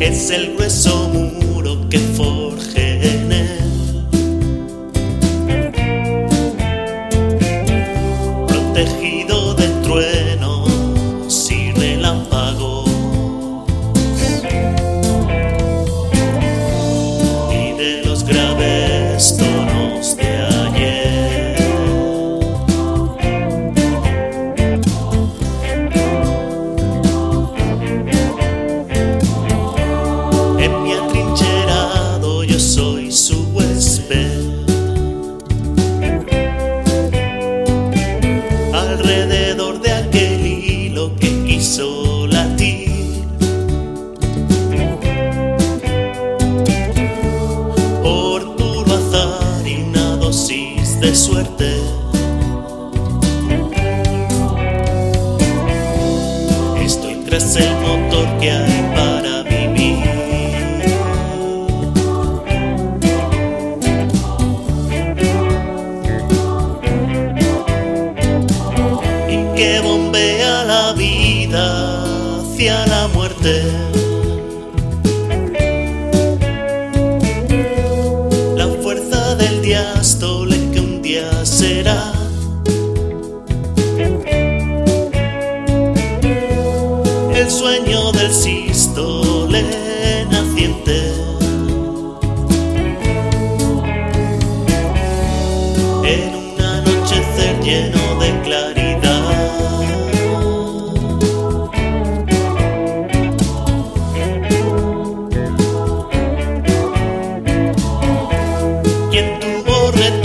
Es el grueso muro que forjé quiso latir. Por puro azar y una dosis de suerte. Estoy tras el motor que hay para vivir. Y que La fuerza del diástole que un día será. El sueño del sístole naciente. En un anochecer lleno de claridad. correcto.